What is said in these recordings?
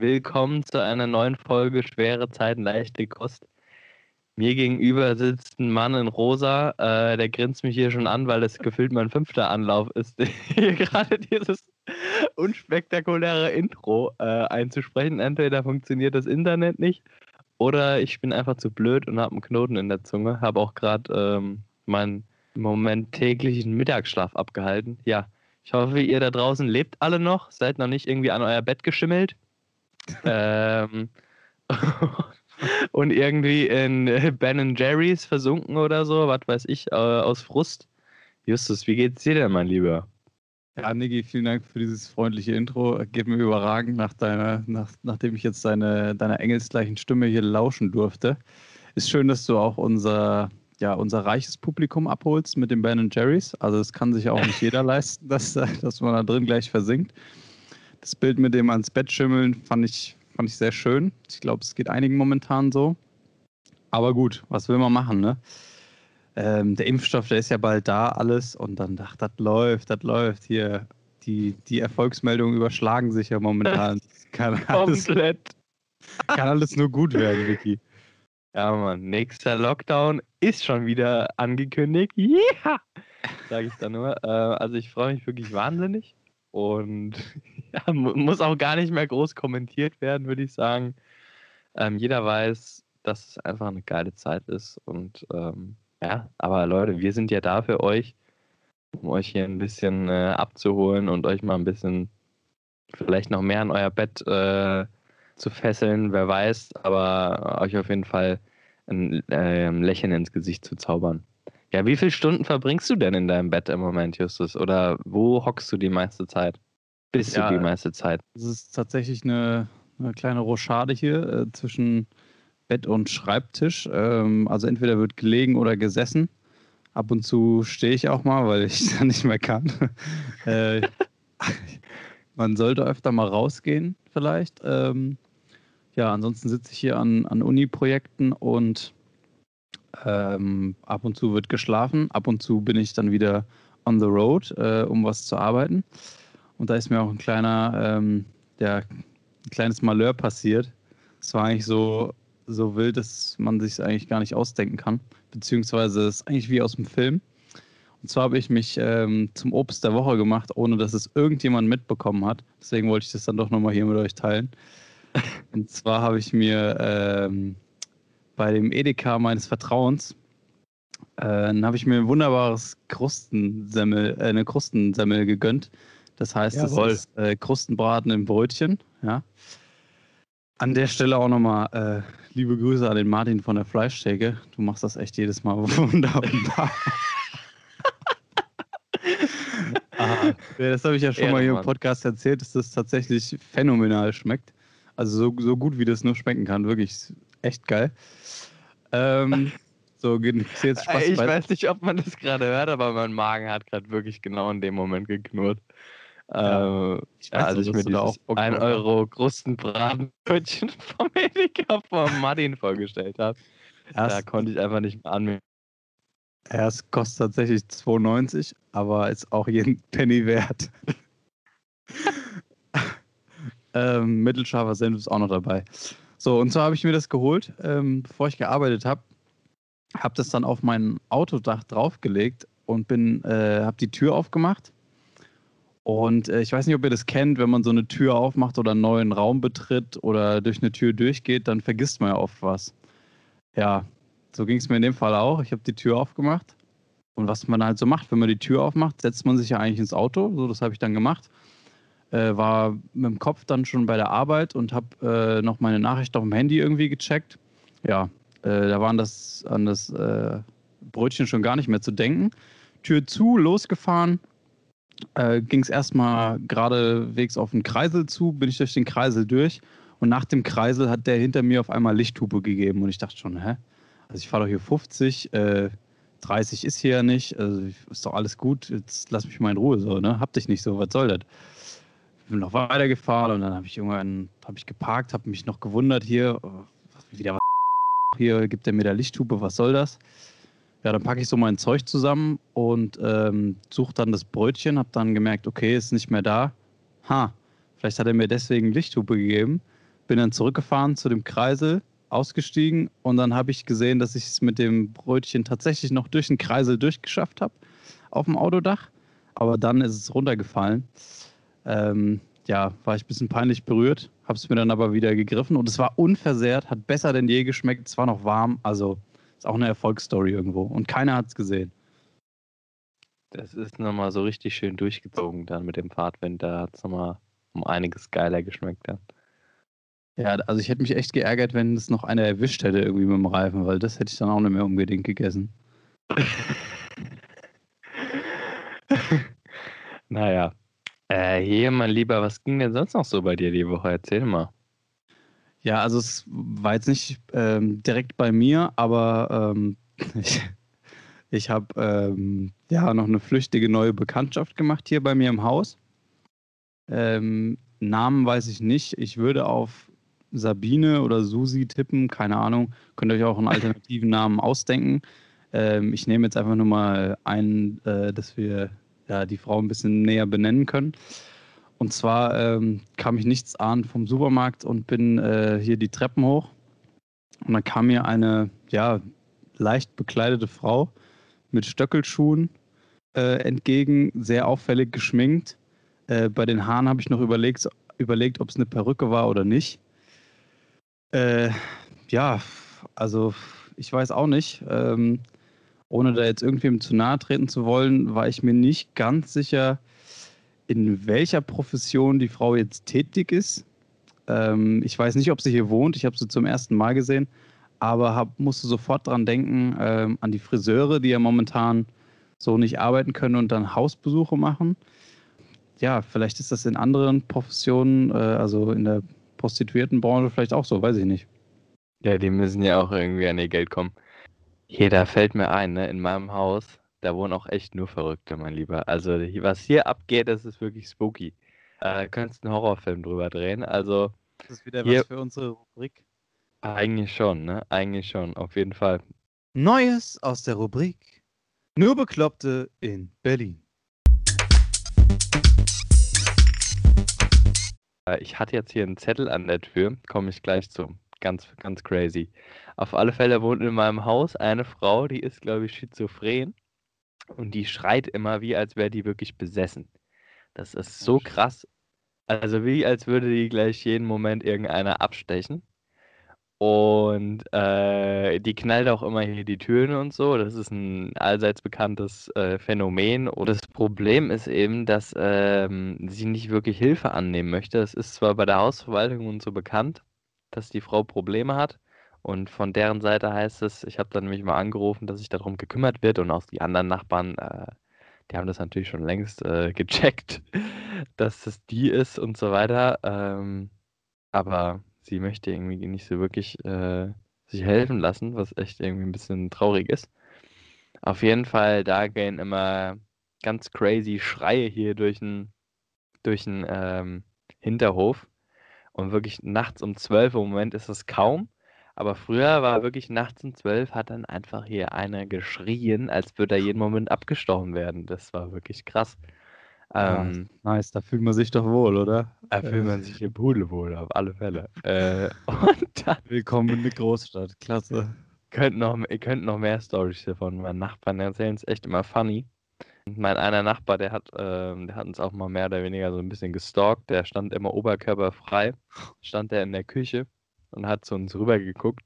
Willkommen zu einer neuen Folge Schwere Zeiten, leichte Kost. Mir gegenüber sitzt ein Mann in rosa, äh, der grinst mich hier schon an, weil es gefühlt mein fünfter Anlauf ist, hier gerade dieses unspektakuläre Intro äh, einzusprechen. Entweder funktioniert das Internet nicht oder ich bin einfach zu blöd und habe einen Knoten in der Zunge. Habe auch gerade ähm, meinen im Moment täglichen Mittagsschlaf abgehalten. Ja, ich hoffe, ihr da draußen lebt alle noch, seid noch nicht irgendwie an euer Bett geschimmelt. Ähm, und irgendwie in Ben Jerry's versunken oder so, was weiß ich, äh, aus Frust. Justus, wie geht's dir denn, mein Lieber? Ja, Niki, vielen Dank für dieses freundliche Intro. Geht mir überragend, nach deiner, nach, nachdem ich jetzt deine, deiner engelsgleichen Stimme hier lauschen durfte. Ist schön, dass du auch unser ja, unser reiches Publikum abholst mit den Ben Jerry's. Also es kann sich auch nicht jeder leisten, dass, dass man da drin gleich versinkt. Das Bild mit dem ans Bett schimmeln fand ich, fand ich sehr schön. Ich glaube, es geht einigen momentan so. Aber gut, was will man machen, ne? Ähm, der Impfstoff, der ist ja bald da, alles. Und dann dachte das läuft, das läuft hier. Die, die Erfolgsmeldungen überschlagen sich ja momentan. Kann alles, Komplett. Kann alles nur gut werden, Vicky. Ja, Mann, nächster Lockdown ist schon wieder angekündigt. Ja, sage ich da nur. Äh, also ich freue mich wirklich wahnsinnig und ja, muss auch gar nicht mehr groß kommentiert werden, würde ich sagen. Ähm, jeder weiß, dass es einfach eine geile Zeit ist und ähm, ja, aber Leute, wir sind ja da für euch, um euch hier ein bisschen äh, abzuholen und euch mal ein bisschen vielleicht noch mehr an euer Bett äh, zu fesseln, wer weiß, aber euch auf jeden Fall ein äh, Lächeln ins Gesicht zu zaubern. Ja, wie viele Stunden verbringst du denn in deinem Bett im Moment, Justus? Oder wo hockst du die meiste Zeit? Bist ja, du die meiste Zeit? Es ist tatsächlich eine, eine kleine Rochade hier äh, zwischen Bett und Schreibtisch. Ähm, also entweder wird gelegen oder gesessen. Ab und zu stehe ich auch mal, weil ich dann nicht mehr kann. äh, man sollte öfter mal rausgehen, vielleicht. Ähm, ja, ansonsten sitze ich hier an, an Uni-Projekten und ähm, ab und zu wird geschlafen. Ab und zu bin ich dann wieder on the road, äh, um was zu arbeiten. Und da ist mir auch ein kleiner, ähm, der, ein kleines Malheur passiert. Es war eigentlich so, so wild, dass man sich eigentlich gar nicht ausdenken kann. Beziehungsweise es ist eigentlich wie aus dem Film. Und zwar habe ich mich ähm, zum Obst der Woche gemacht, ohne dass es irgendjemand mitbekommen hat. Deswegen wollte ich das dann doch nochmal hier mit euch teilen. Und zwar habe ich mir ähm, bei dem Edeka meines Vertrauens äh, habe ich mir ein wunderbares Krustensemmel, äh, eine Krustensemmel gegönnt. Das heißt, Jawohl. das ist äh, Krustenbraten im Brötchen. Ja. An der Stelle auch nochmal äh, liebe Grüße an den Martin von der Fleischtheke. Du machst das echt jedes Mal wunderbar. Aha. Das habe ich ja schon ja, mal hier im Podcast erzählt, dass das tatsächlich phänomenal schmeckt. Also so, so gut, wie das nur schmecken kann. Wirklich echt geil. Ähm, so, jetzt Spaß Ich weiß nicht, ob man das gerade hört, aber mein Magen hat gerade wirklich genau in dem Moment geknurrt. Ja, ähm, ja, also ich mir dieses 1 Euro Krustenbratenbrötchen vom Edeka vom Martin vorgestellt habe. Da konnte ich einfach nicht mehr annehmen. Ja, es kostet tatsächlich 2,90, aber ist auch jeden Penny wert. Ähm, mittelscharfer Senf ist auch noch dabei. So, und zwar habe ich mir das geholt, ähm, bevor ich gearbeitet habe. Habe das dann auf mein Autodach draufgelegt und bin, äh, habe die Tür aufgemacht. Und äh, ich weiß nicht, ob ihr das kennt, wenn man so eine Tür aufmacht oder einen neuen Raum betritt oder durch eine Tür durchgeht, dann vergisst man ja oft was. Ja, so ging es mir in dem Fall auch. Ich habe die Tür aufgemacht. Und was man halt so macht, wenn man die Tür aufmacht, setzt man sich ja eigentlich ins Auto. So, das habe ich dann gemacht äh, war mit dem Kopf dann schon bei der Arbeit und habe äh, noch meine Nachricht auf dem Handy irgendwie gecheckt. Ja, äh, da waren das an das äh, Brötchen schon gar nicht mehr zu denken. Tür zu, losgefahren. Äh, Ging es erstmal geradewegs auf den Kreisel zu, bin ich durch den Kreisel durch. Und nach dem Kreisel hat der hinter mir auf einmal Lichthupe gegeben. Und ich dachte schon, hä? Also ich fahre doch hier 50, 30 äh, ist hier ja nicht, also ist doch alles gut, jetzt lass mich mal in Ruhe so, ne? Hab dich nicht so, was soll das? bin noch weitergefahren und dann habe ich irgendwann hab ich geparkt, habe mich noch gewundert hier, oh, wieder was hier gibt er mir der Lichthupe, was soll das? Ja, dann packe ich so mein Zeug zusammen und ähm, suche dann das Brötchen, habe dann gemerkt, okay, ist nicht mehr da. Ha, vielleicht hat er mir deswegen Lichthupe gegeben. bin dann zurückgefahren zu dem Kreisel, ausgestiegen und dann habe ich gesehen, dass ich es mit dem Brötchen tatsächlich noch durch den Kreisel durchgeschafft habe auf dem Autodach. Aber dann ist es runtergefallen. Ähm, ja, war ich ein bisschen peinlich berührt, habe es mir dann aber wieder gegriffen und es war unversehrt, hat besser denn je geschmeckt, es war noch warm, also ist auch eine Erfolgsstory irgendwo und keiner hat es gesehen. Das ist nochmal so richtig schön durchgezogen dann mit dem Fahrtwind, da hat es nochmal um einiges geiler geschmeckt dann. Ja, also ich hätte mich echt geärgert, wenn es noch einer erwischt hätte irgendwie mit dem Reifen, weil das hätte ich dann auch nicht mehr unbedingt gegessen. naja. Äh, hier, mein Lieber, was ging denn sonst noch so bei dir die Woche? Erzähl mal. Ja, also es war jetzt nicht ähm, direkt bei mir, aber ähm, ich, ich habe ähm, ja noch eine flüchtige neue Bekanntschaft gemacht hier bei mir im Haus. Ähm, Namen weiß ich nicht. Ich würde auf Sabine oder Susi tippen, keine Ahnung. Könnt ihr euch auch einen alternativen Namen ausdenken. Ähm, ich nehme jetzt einfach nur mal ein, äh, dass wir ja, die Frau ein bisschen näher benennen können. Und zwar ähm, kam ich nichts ahnen vom Supermarkt und bin äh, hier die Treppen hoch. Und dann kam mir eine, ja, leicht bekleidete Frau mit Stöckelschuhen äh, entgegen, sehr auffällig geschminkt. Äh, bei den Haaren habe ich noch überlegt, überlegt ob es eine Perücke war oder nicht. Äh, ja, also ich weiß auch nicht. Ähm, ohne da jetzt irgendwem zu nahe treten zu wollen, war ich mir nicht ganz sicher, in welcher Profession die Frau jetzt tätig ist. Ähm, ich weiß nicht, ob sie hier wohnt. Ich habe sie zum ersten Mal gesehen, aber hab, musste sofort dran denken, ähm, an die Friseure, die ja momentan so nicht arbeiten können und dann Hausbesuche machen. Ja, vielleicht ist das in anderen Professionen, äh, also in der Prostituiertenbranche vielleicht auch so, weiß ich nicht. Ja, die müssen ja auch irgendwie an ihr Geld kommen. Hier, da fällt mir ein, ne, in meinem Haus, da wohnen auch echt nur Verrückte, mein Lieber. Also, was hier abgeht, das ist wirklich spooky. Äh, könntest du einen Horrorfilm drüber drehen. Also, Das ist wieder hier, was für unsere Rubrik. Eigentlich schon, ne? Eigentlich schon, auf jeden Fall. Neues aus der Rubrik Nur Bekloppte in Berlin. Äh, ich hatte jetzt hier einen Zettel an der Tür, komme ich gleich zu. Ganz, ganz crazy. Auf alle Fälle wohnt in meinem Haus eine Frau, die ist, glaube ich, schizophren. Und die schreit immer, wie als wäre die wirklich besessen. Das ist so krass. Also wie als würde die gleich jeden Moment irgendeiner abstechen. Und äh, die knallt auch immer hier die Türen und so. Das ist ein allseits bekanntes äh, Phänomen. Und das Problem ist eben, dass ähm, sie nicht wirklich Hilfe annehmen möchte. Es ist zwar bei der Hausverwaltung und so bekannt, dass die Frau Probleme hat. Und von deren Seite heißt es, ich habe dann nämlich mal angerufen, dass sich darum gekümmert wird und auch die anderen Nachbarn, äh, die haben das natürlich schon längst äh, gecheckt, dass es die ist und so weiter. Ähm, aber sie möchte irgendwie nicht so wirklich äh, sich helfen lassen, was echt irgendwie ein bisschen traurig ist. Auf jeden Fall, da gehen immer ganz crazy Schreie hier durch den durch ähm, Hinterhof. Und wirklich nachts um 12 im Moment ist es kaum. Aber früher war wirklich nachts um 12 hat dann einfach hier einer geschrien, als würde er jeden Moment abgestochen werden. Das war wirklich krass. Ähm, ah, nice, da fühlt man sich doch wohl, oder? Da fühlt man sich hier pudelwohl, auf alle Fälle. äh, und dann, Willkommen in der Großstadt, klasse. Könnt noch, ihr könnt noch mehr Stories von meinen Nachbarn erzählen, ist echt immer funny. Mein einer Nachbar, der hat, äh, der hat uns auch mal mehr oder weniger so ein bisschen gestalkt. Der stand immer oberkörperfrei, stand er in der Küche und hat zu uns rüber geguckt.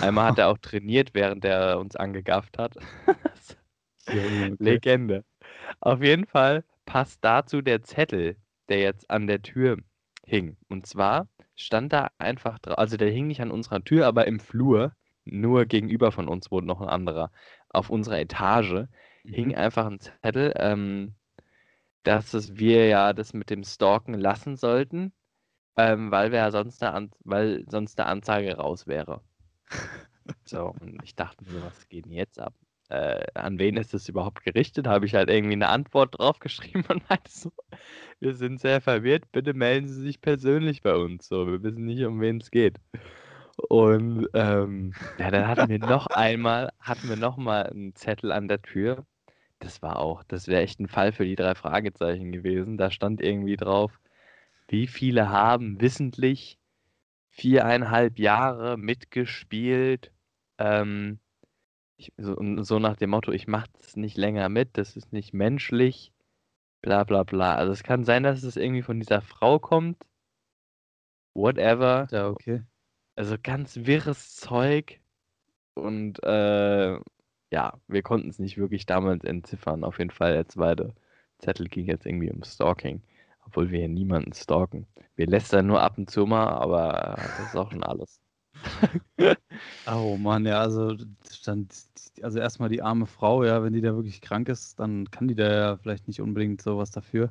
Einmal hat er auch trainiert, während er uns angegafft hat. Legende. Auf jeden Fall passt dazu der Zettel, der jetzt an der Tür hing. Und zwar stand da einfach drauf, also der hing nicht an unserer Tür, aber im Flur, nur gegenüber von uns wohnt noch ein anderer. Auf unserer Etage mhm. hing einfach ein Zettel, ähm, dass es wir ja das mit dem Stalken lassen sollten, ähm, weil wir ja sonst eine, weil sonst eine Anzeige raus wäre. so, und ich dachte mir, was geht denn jetzt ab? Äh, an wen ist das überhaupt gerichtet? Habe ich halt irgendwie eine Antwort draufgeschrieben und meinte so, wir sind sehr verwirrt, bitte melden Sie sich persönlich bei uns. So, wir wissen nicht, um wen es geht. Und ähm, ja, dann hatten wir noch einmal, hatten wir noch mal einen Zettel an der Tür. Das war auch, das wäre echt ein Fall für die drei Fragezeichen gewesen. Da stand irgendwie drauf, wie viele haben wissentlich viereinhalb Jahre mitgespielt. Ähm, ich, so, so, nach dem Motto, ich mache das nicht länger mit, das ist nicht menschlich, bla bla bla. Also es kann sein, dass es irgendwie von dieser Frau kommt. Whatever. Ja, okay. Also ganz wirres Zeug. Und äh, ja, wir konnten es nicht wirklich damals entziffern. Auf jeden Fall, der zweite Zettel ging jetzt irgendwie um Stalking. Obwohl wir hier niemanden stalken. Wir lästern nur ab und zu mal, aber das ist auch schon alles. oh Mann, ja, also dann, also erstmal die arme Frau, ja, wenn die da wirklich krank ist, dann kann die da ja vielleicht nicht unbedingt sowas dafür.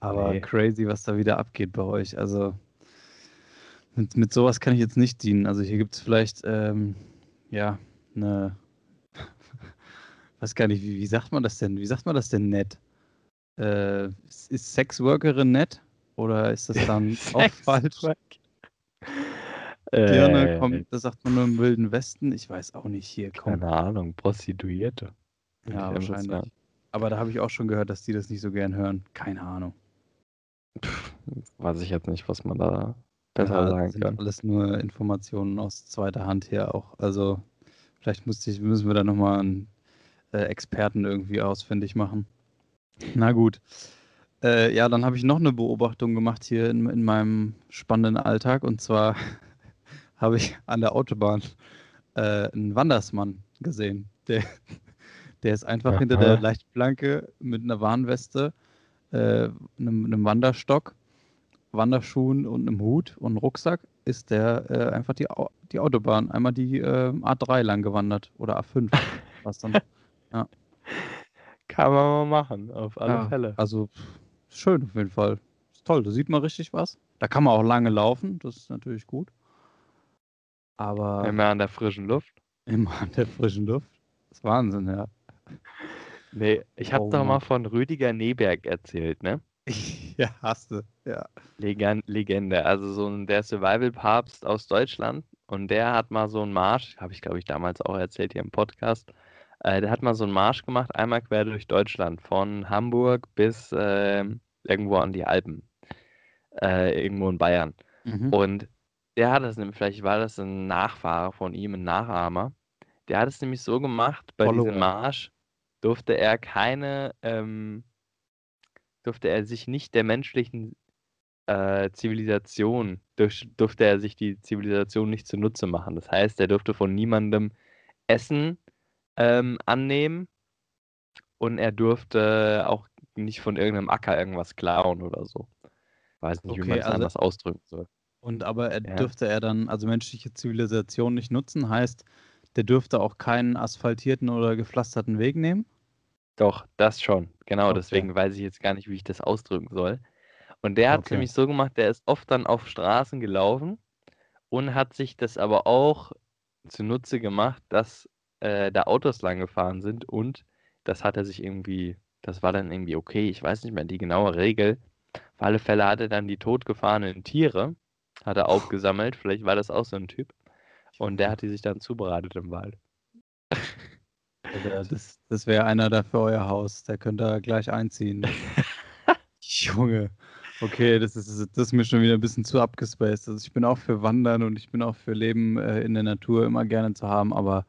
Aber nee. crazy, was da wieder abgeht bei euch. Also mit, mit sowas kann ich jetzt nicht dienen. Also hier gibt es vielleicht, ähm, ja, eine, weiß gar nicht, wie, wie sagt man das denn? Wie sagt man das denn nett? Äh, ist Sexworkerin nett? Oder ist das dann auch falsch? Dirne äh, kommt, das sagt man nur im Wilden Westen. Ich weiß auch nicht hier. Komm. Keine Ahnung, Prostituierte. Ja, wahrscheinlich. Aber da habe ich auch schon gehört, dass die das nicht so gern hören. Keine Ahnung. Pff, weiß ich jetzt nicht, was man da besser ja, sagen kann. Alles nur Informationen aus zweiter Hand her auch. Also vielleicht ich, müssen wir da nochmal einen äh, Experten irgendwie ausfindig machen. Na gut. Äh, ja, dann habe ich noch eine Beobachtung gemacht hier in, in meinem spannenden Alltag. Und zwar habe ich an der Autobahn äh, einen Wandersmann gesehen. Der, der ist einfach Aha. hinter der Leichtplanke mit einer Warnweste, äh, einem, einem, Wanderstock, Wanderschuhen und einem Hut und einem Rucksack ist der äh, einfach die, die Autobahn, einmal die äh, A3 lang gewandert oder A5. was dann. Ja. Kann man mal machen, auf alle ja, Fälle. Also schön auf jeden Fall. Ist toll, da sieht man richtig was. Da kann man auch lange laufen, das ist natürlich gut. Aber. Immer an der frischen Luft. Immer an der frischen Luft. Das ist Wahnsinn, ja. Nee, ich habe oh, doch mal von Rüdiger Neberg erzählt, ne? ja, hast du, ja. Legend, Legende, also so ein der Survival-Papst aus Deutschland. Und der hat mal so einen Marsch, habe ich glaube ich damals auch erzählt hier im Podcast. Äh, der hat mal so einen Marsch gemacht, einmal quer durch Deutschland, von Hamburg bis äh, irgendwo an die Alpen. Äh, irgendwo in Bayern. Mhm. Und der hat es nämlich, vielleicht war das ein Nachfahre von ihm, ein Nachahmer. Der hat es nämlich so gemacht, bei Follower. diesem Marsch durfte er keine, ähm, durfte er sich nicht der menschlichen äh, Zivilisation, durch, durfte er sich die Zivilisation nicht zunutze machen. Das heißt, er durfte von niemandem Essen ähm, annehmen und er durfte auch nicht von irgendeinem Acker irgendwas klauen oder so. Weiß nicht, okay, wie man es also, anders ausdrücken soll. Und aber er ja. dürfte er dann, also menschliche Zivilisation nicht nutzen, heißt, der dürfte auch keinen asphaltierten oder gepflasterten Weg nehmen? Doch, das schon. Genau, okay. deswegen weiß ich jetzt gar nicht, wie ich das ausdrücken soll. Und der hat es okay. nämlich so gemacht, der ist oft dann auf Straßen gelaufen und hat sich das aber auch zunutze gemacht, dass äh, da Autos lang gefahren sind und das hat er sich irgendwie, das war dann irgendwie okay, ich weiß nicht mehr die genaue Regel. Auf alle Fälle hat er dann die totgefahrenen Tiere hat er aufgesammelt. Vielleicht war das auch so ein Typ. Und der hat die sich dann zubereitet im Wald. das, das wäre einer da für euer Haus. Der könnte da gleich einziehen. Junge. Okay, das ist, das ist mir schon wieder ein bisschen zu abgespaced. Also ich bin auch für Wandern und ich bin auch für Leben äh, in der Natur immer gerne zu haben, aber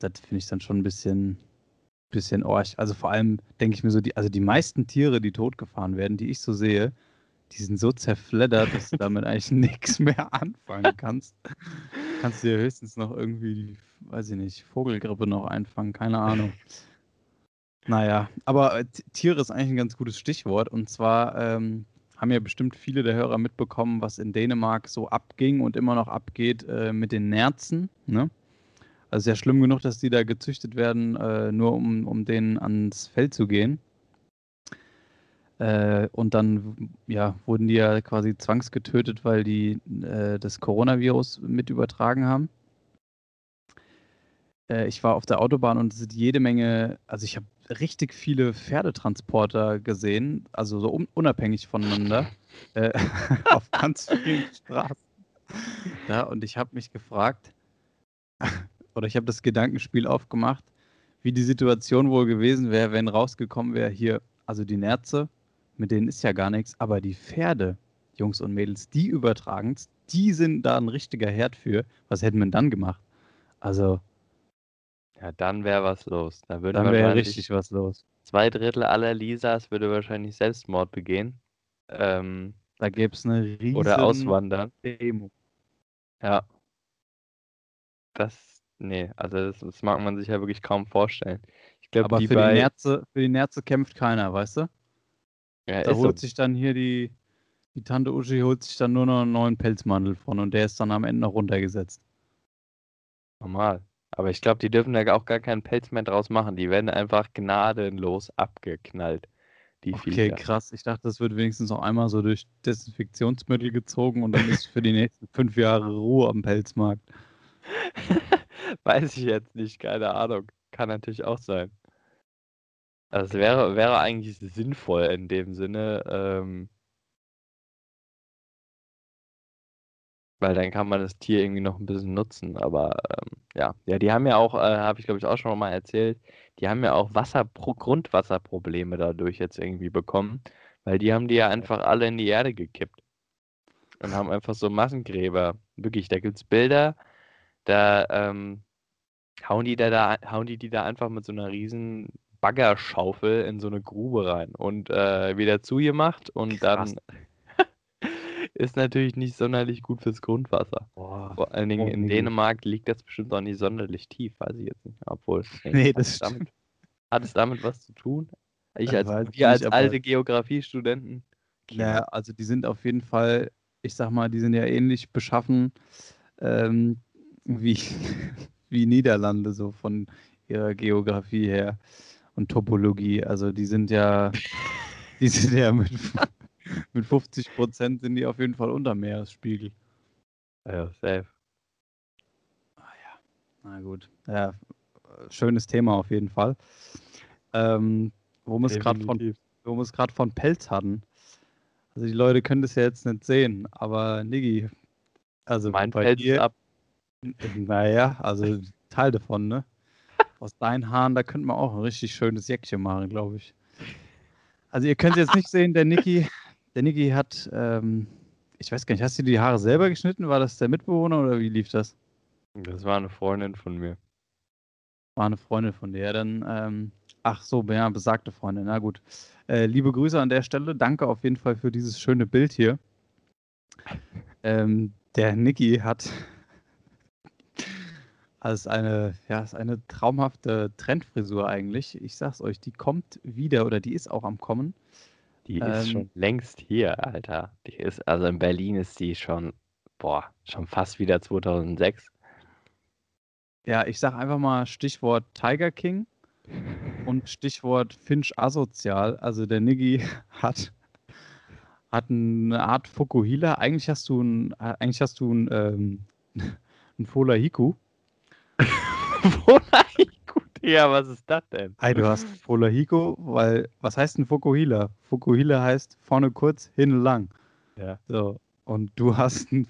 das finde ich dann schon ein bisschen, bisschen orch. Also vor allem denke ich mir so, die, also die meisten Tiere, die totgefahren werden, die ich so sehe, die sind so zerfleddert, dass du damit eigentlich nichts mehr anfangen kannst. Kannst du dir höchstens noch irgendwie, weiß ich nicht, Vogelgrippe noch einfangen, keine Ahnung. Naja, aber äh, Tiere ist eigentlich ein ganz gutes Stichwort. Und zwar ähm, haben ja bestimmt viele der Hörer mitbekommen, was in Dänemark so abging und immer noch abgeht äh, mit den Nerzen. Ne? Also ist ja schlimm genug, dass die da gezüchtet werden, äh, nur um, um denen ans Feld zu gehen. Äh, und dann ja, wurden die ja quasi zwangsgetötet, weil die äh, das Coronavirus mit übertragen haben. Äh, ich war auf der Autobahn und es sind jede Menge, also ich habe richtig viele Pferdetransporter gesehen, also so un unabhängig voneinander, äh, auf ganz vielen Straßen. Ja, und ich habe mich gefragt, oder ich habe das Gedankenspiel aufgemacht, wie die Situation wohl gewesen wäre, wenn rausgekommen wäre, hier, also die Nerze, mit denen ist ja gar nichts, aber die Pferde, Jungs und Mädels, die übertragen es die sind da ein richtiger Herd für, was hätten wir denn dann gemacht? Also, Ja, dann wäre was los. Da würde dann wäre richtig was los. zwei Drittel aller Lisas würde wahrscheinlich Selbstmord begehen. Ähm, Da gäbe es eine riesen oder auswandern. Demo. Ja. Das, nee, also das, das mag man sich ja wirklich kaum vorstellen. Ich glaube, Aber die für bei, die, Nerze, für die Nerze kämpft keiner, weißt du? ja, Da ist so, holt sich dann hier die, die Tante Uschi holt sich dann nur noch einen neuen Pelzmantel von und der ist dann am Ende noch runtergesetzt. normal. Aber ich glaube, die dürfen da auch gar keinen Pelz mehr draus machen. Die werden einfach gnadenlos abgeknallt. Die Okay, Viecher. krass. Ich dachte, das wird wenigstens noch einmal so durch Desinfektionsmittel gezogen und dann ist für die nächsten fünf Jahre Ruhe am Pelzmarkt. Weiß ich jetzt nicht, keine Ahnung. Kann natürlich auch sein. Es wäre, wäre eigentlich sinnvoll in dem Sinne, ähm, weil dann kann man das Tier irgendwie noch ein bisschen nutzen. Aber ähm, ja, ja, die haben ja auch, äh, habe ich glaube ich auch schon mal erzählt, die haben ja auch Wasserpro Grundwasserprobleme dadurch jetzt irgendwie bekommen, weil die haben die ja einfach alle in die Erde gekippt und haben einfach so Massengräber. Wirklich, da gibt es Bilder, da ähm, hauen die da, da, hauen die die da einfach mit so einer riesen Baggerschaufel in so eine Grube rein und äh, wieder zugemacht und Krass. dann ist natürlich nicht sonderlich gut fürs Grundwasser. Boah. Vor allen Dingen Oh, in nee. Dänemark liegt das bestimmt auch nicht sonderlich tief, weiß ich jetzt nicht. Obwohl, Nee, hat das es damit, hat es damit was zu tun? Ich als, wir als nicht, alte Geografiestudenten. Ja, also die sind auf jeden Fall, ich sag mal, die sind ja ähnlich beschaffen ähm, wie, wie Niederlande, so von ihrer Geografie her und Topologie. Also die sind ja, die sind ja mit, mit 50 Prozent sind die auf jeden Fall unter Meeresspiegel. Ja, safe. Na gut. Ja, schönes Thema auf jeden Fall. Ähm, wo wir es gerade von, wo Pelz hatten. Also die Leute können das ja jetzt nicht sehen, aber Niggi, also Mein bei Pelz ist dir, ab. Naja, also Teil davon, ne? Aus deinen Haaren, da könnte man auch ein richtig schönes Jäckchen machen, glaube ich. Also ihr könnt es jetzt nicht sehen, der Niki, der Niki hat, ähm, ich weiß gar nicht, hast du die Haare selber geschnitten? War das der Mitbewohner oder wie lief das? Das war eine Freundin von mir. War eine Freundin von dir. Ja, Dann, ähm, ach so, ja, besagte Freundin. Na gut. Äh, liebe Grüße an der Stelle. Danke auf jeden Fall für dieses schöne Bild hier. Ähm, der Niki hat als eine, ja, ist eine traumhafte Trendfrisur eigentlich. Ich sag's euch, die kommt wieder oder die ist auch am Kommen. Die Ähm, ist schon längst hier, Alter. Die ist, also in Berlin ist die schon, boah, schon fast wieder 2006. Ja, ich sag einfach mal Stichwort Tiger King und Stichwort Finch asozial. Also der Niggi hat, hat eine Art Fukuhila. Eigentlich hast du ein, eigentlich hast du ein, ähm, ein Folahiku. Gut, ja, was ist das denn? Hey, du hast Folahiku, weil was heißt ein Fukuhila? Fukuhila heißt vorne kurz, hinten lang. Ja. So. Und du hast ein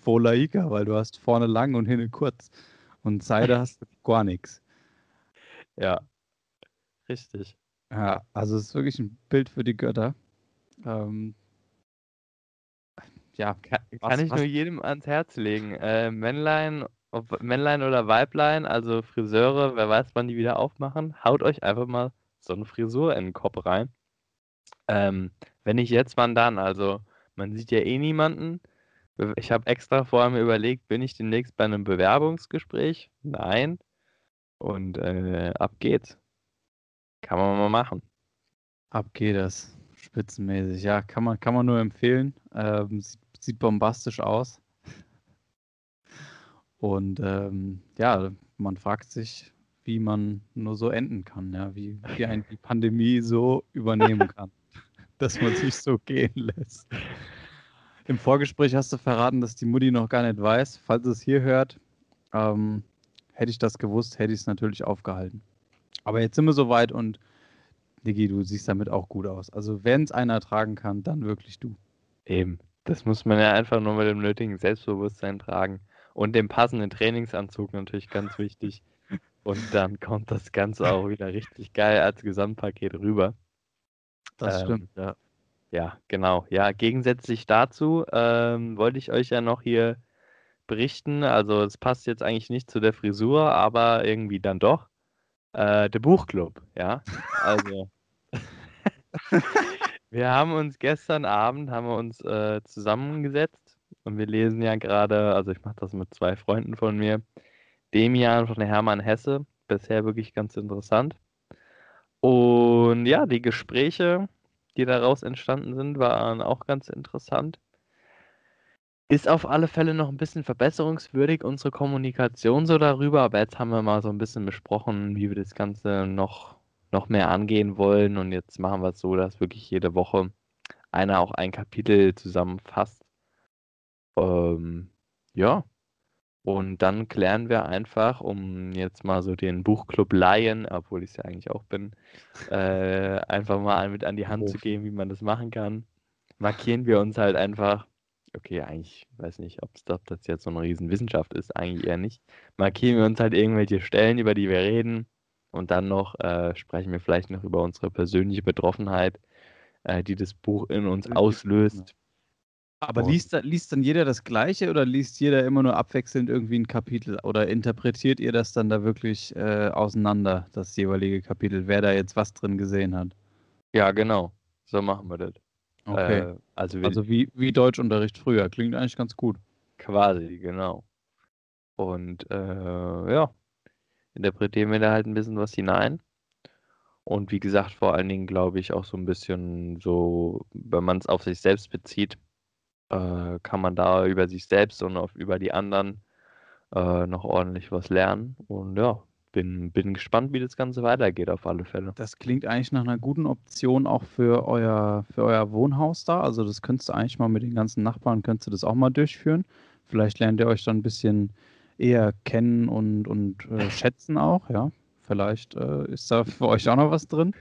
Folahika, weil du hast vorne lang und hinten kurz. Und Seite hast du gar nichts. Ja. Richtig. Ja, also es ist wirklich ein Bild für die Götter. Ähm, ja, Kann, Was- kann ich was- nur jedem ans Herz legen. Äh, Männlein, ob Männlein oder Weiblein, also Friseure, wer weiß, wann die wieder aufmachen, haut euch einfach mal so eine Frisur in den Kopf rein. Ähm, wenn nicht jetzt, wann dann? Also, man sieht ja eh niemanden. Ich habe extra vorher mir überlegt, bin ich demnächst bei einem Bewerbungsgespräch? Nein. Und äh, ab geht's. Kann man mal machen. ab geht das. Spitzenmäßig. Ja, kann man, kann man nur empfehlen. Ähm, sieht, sieht bombastisch aus. Und ähm, ja, man fragt sich, wie man nur so enden kann, ja, wie, wie ein die Pandemie so übernehmen kann, dass man sich so gehen lässt. Im Vorgespräch hast du verraten, dass die Mutti noch gar nicht weiß. Falls es hier hört, ähm, hätte ich das gewusst, hätte ich es natürlich aufgehalten. Aber jetzt sind wir soweit und Niki, du siehst damit auch gut aus. Also wenn es einer tragen kann, dann wirklich du. Eben. Das muss man ja einfach nur mit dem nötigen Selbstbewusstsein tragen. Und dem passenden Trainingsanzug natürlich ganz wichtig. Und dann kommt das Ganze auch wieder richtig geil als Gesamtpaket rüber. Das Ähm, stimmt, ja. ja, genau. Ja, gegensätzlich dazu ähm, wollte ich euch ja noch hier berichten. Also es passt jetzt eigentlich nicht zu der Frisur, aber irgendwie dann doch. Äh, der Buchclub, ja. Also wir haben uns gestern Abend haben wir uns äh, zusammengesetzt und wir lesen ja gerade, also ich mache das mit zwei Freunden von mir, Demian von Hermann Hesse. Bisher wirklich ganz interessant. Und ja, die Gespräche, die daraus entstanden sind, waren auch ganz interessant. Ist auf alle Fälle noch ein bisschen verbesserungswürdig, unsere Kommunikation so darüber, aber jetzt haben wir mal so ein bisschen besprochen, wie wir das Ganze noch, noch mehr angehen wollen. Und jetzt machen wir es so, dass wirklich jede Woche einer auch ein Kapitel zusammenfasst. Ähm, ja, und dann klären wir einfach, um jetzt mal so den Buchclub Laien, obwohl ich es ja eigentlich auch bin, äh, einfach mal mit an die Hand oh. zu geben, wie man das machen kann. Markieren wir uns halt einfach, okay, eigentlich weiß nicht, ob das jetzt so eine Riesenwissenschaft ist, eigentlich eher nicht. Markieren wir uns halt irgendwelche Stellen, über die wir reden. Und dann noch äh, sprechen wir vielleicht noch über unsere persönliche Betroffenheit, äh, die das Buch in uns auslöst. Aber liest, liest dann jeder das Gleiche oder liest jeder immer nur abwechselnd irgendwie ein Kapitel? Oder interpretiert ihr das dann da wirklich äh, auseinander, das jeweilige Kapitel, wer da jetzt was drin gesehen hat? Ja, genau. So machen wir das. Okay. Äh, also, also wie, wie Deutschunterricht früher. Klingt eigentlich ganz gut. Quasi, genau. Und äh, ja, interpretieren wir da halt ein bisschen was hinein. Und wie gesagt, vor allen Dingen glaube ich auch so ein bisschen so, wenn man es auf sich selbst bezieht, äh, kann man da über sich selbst und auf, über die anderen äh, noch ordentlich was lernen. Und ja, bin, bin gespannt, wie das Ganze weitergeht, auf alle Fälle. Das klingt eigentlich nach einer guten Option auch für euer, für euer Wohnhaus da. Also das könntest du eigentlich mal mit den ganzen Nachbarn, könntest du das auch mal durchführen. Vielleicht lernt ihr euch dann ein bisschen eher kennen und, und äh, schätzen auch, ja. Vielleicht äh, ist da für euch auch noch was drin.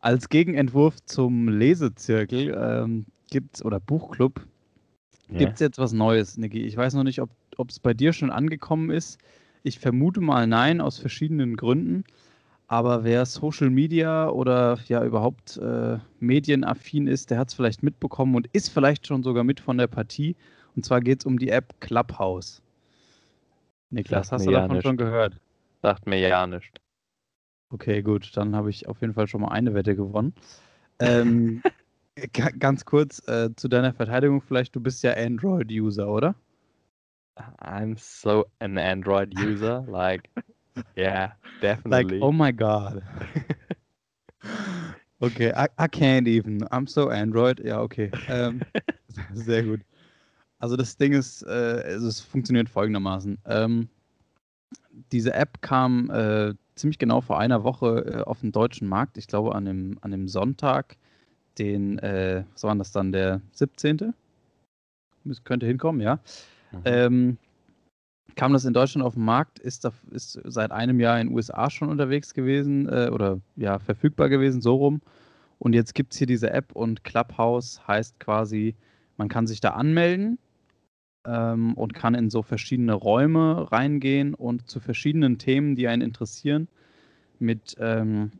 Als Gegenentwurf zum Lesezirkel ähm, gibt's oder Buchclub ja. gibt es jetzt was Neues, Niki. Ich weiß noch nicht, ob es bei dir schon angekommen ist. Ich vermute mal nein, aus verschiedenen Gründen. Aber wer Social Media oder ja überhaupt äh, medienaffin ist, der hat es vielleicht mitbekommen und ist vielleicht schon sogar mit von der Partie. Und zwar geht es um die App Clubhouse. Niklas, Sagt hast du davon ja schon gehört? Sagt mir ja nicht. Okay, gut, dann habe ich auf jeden Fall schon mal eine Wette gewonnen. Ähm, Ganz kurz äh, zu deiner Verteidigung vielleicht, du bist ja Android-User, oder? I'm so an Android user, like, yeah, definitely. Like, oh my god. okay, I, I can't even. I'm so Android. Ja, okay. Ähm, sehr gut. Also das Ding ist, äh, es funktioniert folgendermaßen. Ähm, diese App kam äh, ziemlich genau vor einer Woche äh, auf den deutschen Markt. Ich glaube an dem, an dem Sonntag den, äh, was war das dann, der 17. Könnte hinkommen, ja. Mhm. Ähm, kam das in Deutschland auf den Markt, ist, da, ist seit einem Jahr in den USA schon unterwegs gewesen äh, oder ja, verfügbar gewesen, so rum. Und jetzt gibt es hier diese App und Clubhouse heißt quasi, man kann sich da anmelden ähm, und kann in so verschiedene Räume reingehen und zu verschiedenen Themen, die einen interessieren, mit ähm,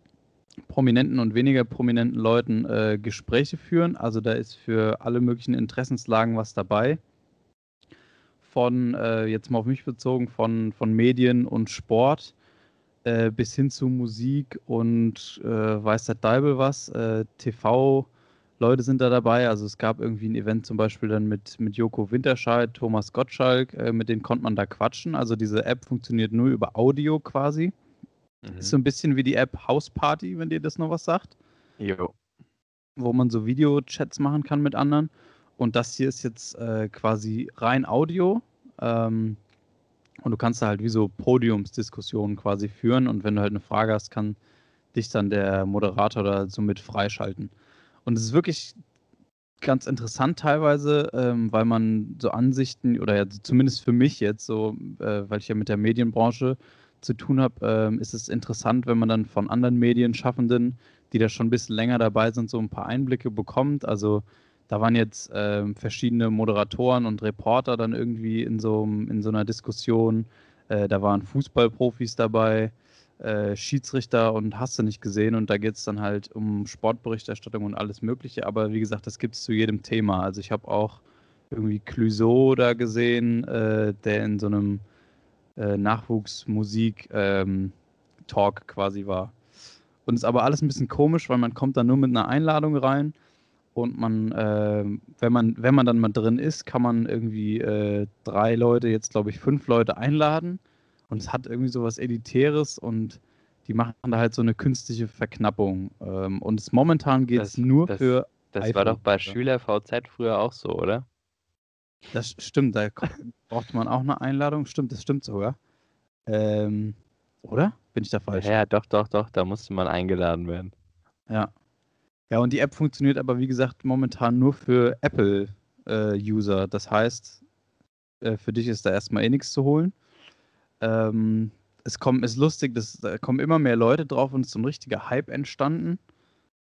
prominenten und weniger prominenten Leuten äh, Gespräche führen. Also da ist für alle möglichen Interessenslagen was dabei. Von, äh, jetzt mal auf mich bezogen, von, von Medien und Sport äh, bis hin zu Musik und äh, weiß der Deibel was. Äh, TV, Leute sind da dabei. Also es gab irgendwie ein Event zum Beispiel dann mit, mit Joko Winterscheid, Thomas Gottschalk, äh, mit denen konnte man da quatschen. Also diese App funktioniert nur über Audio quasi. Mhm. Ist so ein bisschen wie die App House Party, wenn dir das noch was sagt. Jo. Wo man so Videochats machen kann mit anderen. Und das hier ist jetzt äh, quasi rein Audio. Ähm, und du kannst da halt wie so Podiumsdiskussionen quasi führen. Und wenn du halt eine Frage hast, kann dich dann der Moderator da so mit freischalten. Und es ist wirklich ganz interessant teilweise, ähm, weil man so Ansichten, oder ja, zumindest für mich jetzt so, äh, weil ich ja mit der Medienbranche zu tun habe, ähm, ist es interessant, wenn man dann von anderen Medienschaffenden, die da schon ein bisschen länger dabei sind, so ein paar Einblicke bekommt. Also da waren jetzt ähm, verschiedene Moderatoren und Reporter dann irgendwie in so, in so einer Diskussion. Äh, da waren Fußballprofis dabei. äh, Schiedsrichter und hast du nicht gesehen und da geht es dann halt um Sportberichterstattung und alles Mögliche. Aber wie gesagt, das gibt es zu jedem Thema. Also ich habe auch irgendwie Clouseau da gesehen, äh, der in so einem äh, Nachwuchsmusik-Talk ähm, quasi war. Und ist aber alles ein bisschen komisch, weil man kommt da nur mit einer Einladung rein und man, äh, wenn man, wenn man dann mal drin ist, kann man irgendwie äh, drei Leute, jetzt glaube ich fünf Leute einladen und es hat irgendwie so was Elitäres und die machen da halt so eine künstliche Verknappung. Ähm, und es momentan geht es nur das, für. Das war doch bei Schüler VZ früher auch so, oder? Das stimmt, da braucht man auch eine Einladung. Stimmt, das stimmt sogar. Ähm, oder? Bin ich da falsch? Ja, doch, doch, doch, da musste man eingeladen werden. Ja. Ja, und die App funktioniert aber, wie gesagt, momentan nur für Apple-User. Äh, das heißt, äh, für dich ist da erstmal eh nichts zu holen. Ähm, es kommt, ist lustig, dass, da kommen immer mehr Leute drauf und es ist so ein richtiger Hype entstanden.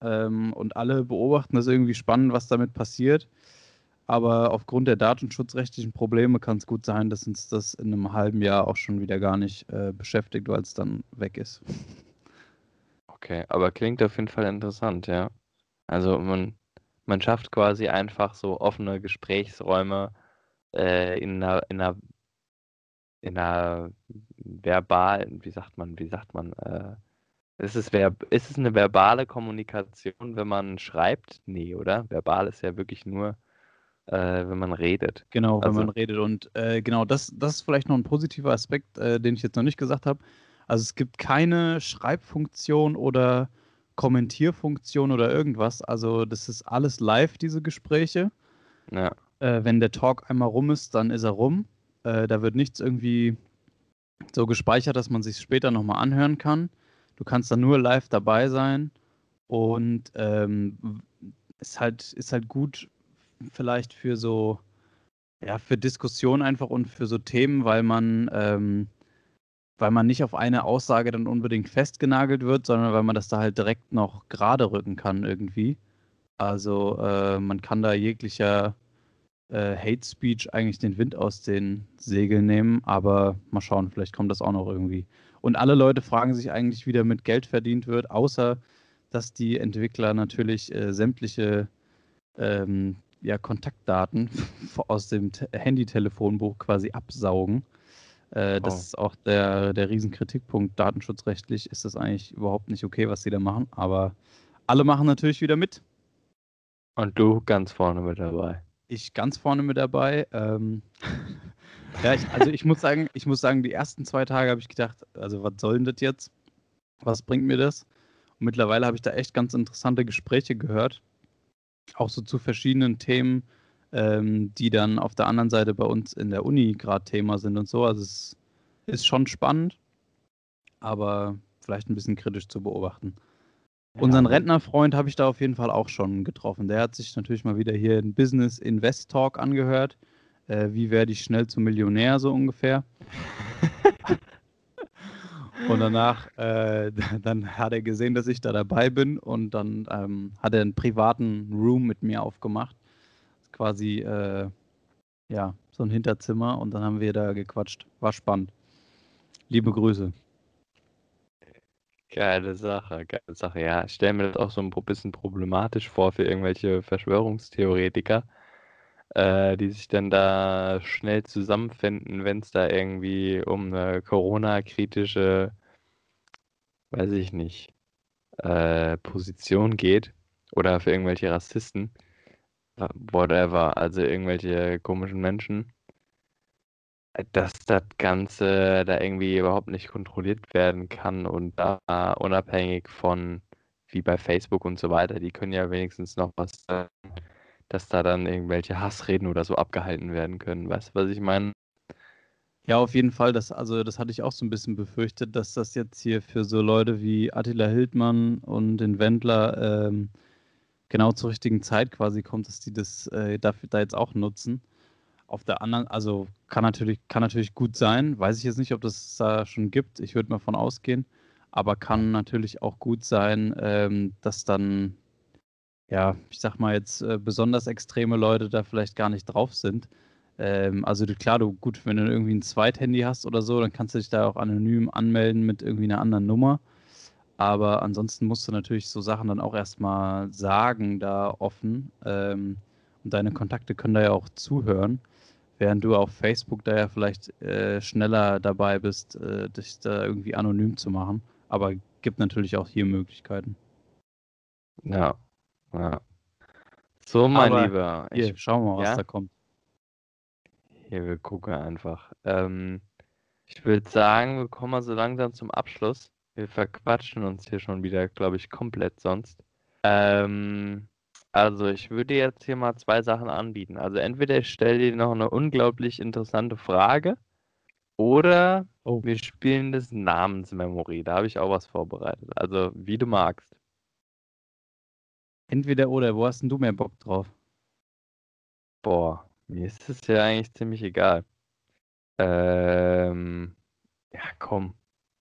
Ähm, und alle beobachten das irgendwie spannend, was damit passiert. Aber aufgrund der datenschutzrechtlichen Probleme kann es gut sein, dass uns das in einem halben Jahr auch schon wieder gar nicht äh, beschäftigt, weil es dann weg ist. Okay, aber klingt auf jeden Fall interessant, ja. Also man, man schafft quasi einfach so offene Gesprächsräume äh, in einer, in einer in einer verbal, wie sagt man, wie sagt man, äh, ist es, verb ist es eine verbale Kommunikation, wenn man schreibt? Nee, oder? Verbal ist ja wirklich nur, äh, wenn man redet. Genau, wenn also, man redet. Und äh, genau, das, das ist vielleicht noch ein positiver Aspekt, äh, den ich jetzt noch nicht gesagt habe. Also es gibt keine Schreibfunktion oder Kommentierfunktion oder irgendwas. Also das ist alles live, diese Gespräche. Ja. Äh, wenn der Talk einmal rum ist, dann ist er rum. Äh, da wird nichts irgendwie so gespeichert, dass man sich später nochmal anhören kann. Du kannst dann nur live dabei sein und ähm, ist halt ist halt gut vielleicht für so ja für Diskussionen einfach und für so Themen, weil man ähm, weil man nicht auf eine Aussage dann unbedingt festgenagelt wird, sondern weil man das da halt direkt noch gerade rücken kann irgendwie. Also äh, man kann da jeglicher äh, Hate Speech eigentlich den Wind aus den Segeln nehmen, aber mal schauen, vielleicht kommt das auch noch irgendwie. Und alle Leute fragen sich eigentlich, wie damit Geld verdient wird, außer dass die Entwickler natürlich äh, sämtliche ähm, ja, Kontaktdaten aus dem Handy-Telefonbuch quasi absaugen. Äh, das oh. ist auch der, der Riesenkritikpunkt. Datenschutzrechtlich ist das eigentlich überhaupt nicht okay, was sie da machen, aber alle machen natürlich wieder mit. Und du ganz vorne mit dabei ich ganz vorne mit dabei. Ähm, ja, ich, also ich muss sagen, ich muss sagen, die ersten zwei Tage habe ich gedacht, also was soll denn das jetzt? Was bringt mir das? Und mittlerweile habe ich da echt ganz interessante Gespräche gehört, auch so zu verschiedenen Themen, ähm, die dann auf der anderen Seite bei uns in der Uni gerade Thema sind und so. Also es ist schon spannend, aber vielleicht ein bisschen kritisch zu beobachten. Unseren Rentnerfreund habe ich da auf jeden Fall auch schon getroffen. Der hat sich natürlich mal wieder hier in Business Invest Talk angehört. Äh, wie werde ich schnell zum Millionär, so ungefähr. und danach, äh, dann hat er gesehen, dass ich da dabei bin und dann ähm, hat er einen privaten Room mit mir aufgemacht. Quasi, äh, ja, so ein Hinterzimmer und dann haben wir da gequatscht. War spannend. Liebe Grüße. Geile Sache, geile Sache. Ja, ich stelle mir das auch so ein bisschen problematisch vor für irgendwelche Verschwörungstheoretiker, äh, die sich dann da schnell zusammenfinden, wenn es da irgendwie um eine Corona-kritische, weiß ich nicht, äh, Position geht oder für irgendwelche Rassisten, whatever, also irgendwelche komischen Menschen dass das Ganze da irgendwie überhaupt nicht kontrolliert werden kann und da unabhängig von wie bei Facebook und so weiter, die können ja wenigstens noch was sagen, dass da dann irgendwelche Hassreden oder so abgehalten werden können. Weißt du, was ich meine? Ja, auf jeden Fall. Das, also, das hatte ich auch so ein bisschen befürchtet, dass das jetzt hier für so Leute wie Attila Hildmann und den Wendler ähm, genau zur richtigen Zeit quasi kommt, dass die das äh, dafür, da jetzt auch nutzen. Auf der anderen, also kann natürlich, kann natürlich gut sein. Weiß ich jetzt nicht, ob das da schon gibt. Ich würde mal von ausgehen. Aber kann natürlich auch gut sein, ähm, dass dann, ja, ich sag mal jetzt, äh, besonders extreme Leute da vielleicht gar nicht drauf sind. Ähm, also du, klar, du gut, wenn du irgendwie ein Zweithandy hast oder so, dann kannst du dich da auch anonym anmelden mit irgendwie einer anderen Nummer. Aber ansonsten musst du natürlich so Sachen dann auch erstmal sagen, da offen. Ähm, und deine Kontakte können da ja auch zuhören, während du auf Facebook da ja vielleicht äh, schneller dabei bist, äh, dich da irgendwie anonym zu machen. Aber gibt natürlich auch hier Möglichkeiten. Ja, ja. So, mein Aber Lieber. Hier, Ich, schauen wir mal, was ja, da kommt. hier, wir gucken einfach. Ähm, ich würde sagen, wir kommen mal so langsam zum Abschluss. Wir verquatschen uns hier schon wieder, glaube ich, komplett sonst. Ähm, also, ich würde jetzt hier mal zwei Sachen anbieten. Also, entweder ich stelle dir noch eine unglaublich interessante Frage oder Oh, wir spielen das Namensmemory. Da habe ich auch was vorbereitet. Also, wie du magst. Entweder oder, wo hast denn du mehr Bock drauf? Boah, mir ist es ja eigentlich ziemlich egal. Ähm, ja, komm,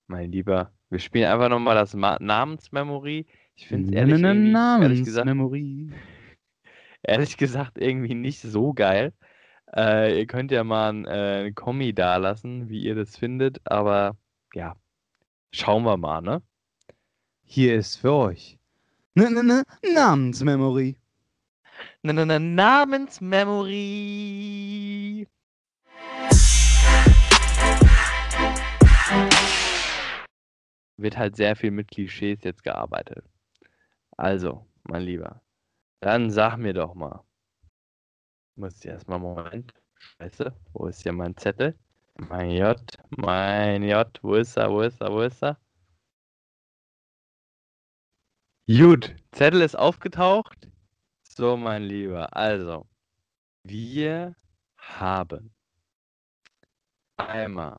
mein Lieber. Wir spielen einfach nochmal das Ma Namensmemory. Ich finde es ehrlich, ehrlich gesagt, ehrlich gesagt irgendwie nicht so geil. Äh, ihr könnt ja mal ein äh, Kommi dalassen, wie ihr das findet, aber ja, schauen wir mal, ne? Hier ist für euch. Ne, ne, ne, Namensmemory. Na, na, na, Namensmemory. Wird halt sehr viel mit Klischees jetzt gearbeitet. Also, mein Lieber, dann sag mir doch mal. Muss ich erstmal Moment. Scheiße, wo ist hier mein Zettel? Mein J, mein J, wo ist er, wo ist er, wo ist er? Gut, Zettel ist aufgetaucht. So, mein Lieber, also, wir haben einmal